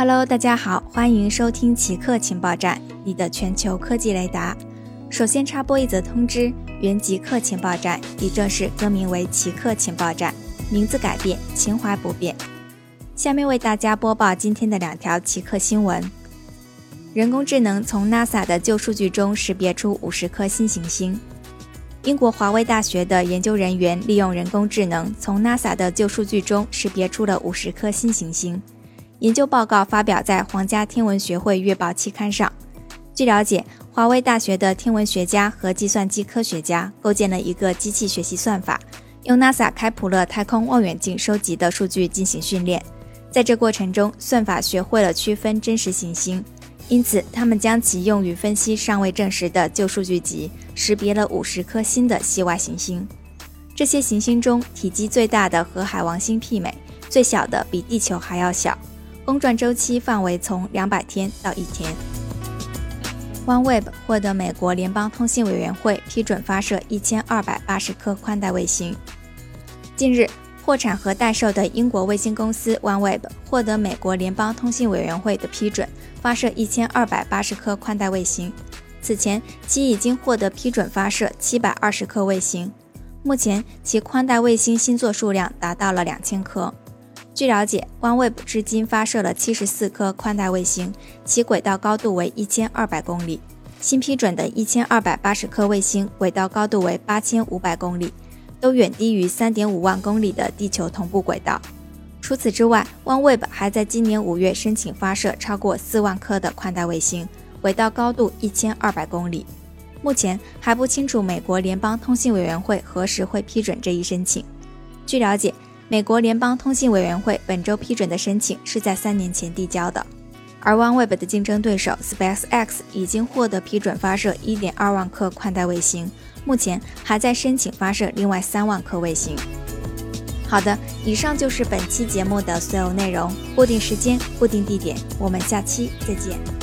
Hello，大家好，欢迎收听奇客情报站，你的全球科技雷达。首先插播一则通知：原极客情报站已正式更名为奇客情报站，名字改变，情怀不变。下面为大家播报今天的两条奇客新闻：人工智能从 NASA 的旧数据中识别出五十颗新行星。英国华威大学的研究人员利用人工智能，从 NASA 的旧数据中识别出了五十颗新行星。研究报告发表在皇家天文学会月报期刊上。据了解，华威大学的天文学家和计算机科学家构建了一个机器学习算法，用 NASA 开普勒太空望远镜收集的数据进行训练。在这过程中，算法学会了区分真实行星，因此他们将其用于分析尚未证实的旧数据集，识别了五十颗新的系外行星。这些行星中，体积最大的和海王星媲美，最小的比地球还要小。公转周期范围从两百天到一天。OneWeb 获得美国联邦通信委员会批准发射一千二百八十颗宽带卫星。近日，破产和待售的英国卫星公司 OneWeb 获得美国联邦通信委员会的批准，发射一千二百八十颗宽带卫星。此前，其已经获得批准发射七百二十颗卫星。目前，其宽带卫星星座数量达到了两千颗。据了解，OneWeb 至今发射了七十四颗宽带卫星，其轨道高度为一千二百公里。新批准的一千二百八十颗卫星轨道高度为八千五百公里，都远低于三点五万公里的地球同步轨道。除此之外，OneWeb 还在今年五月申请发射超过四万颗的宽带卫星，轨道高度一千二百公里。目前还不清楚美国联邦通信委员会何时会批准这一申请。据了解。美国联邦通信委员会本周批准的申请是在三年前递交的，而 OneWeb 的竞争对手 SpaceX 已经获得批准发射1.2万颗宽带卫星，目前还在申请发射另外3万颗卫星。好的，以上就是本期节目的所有内容，固定时间，固定地点，我们下期再见。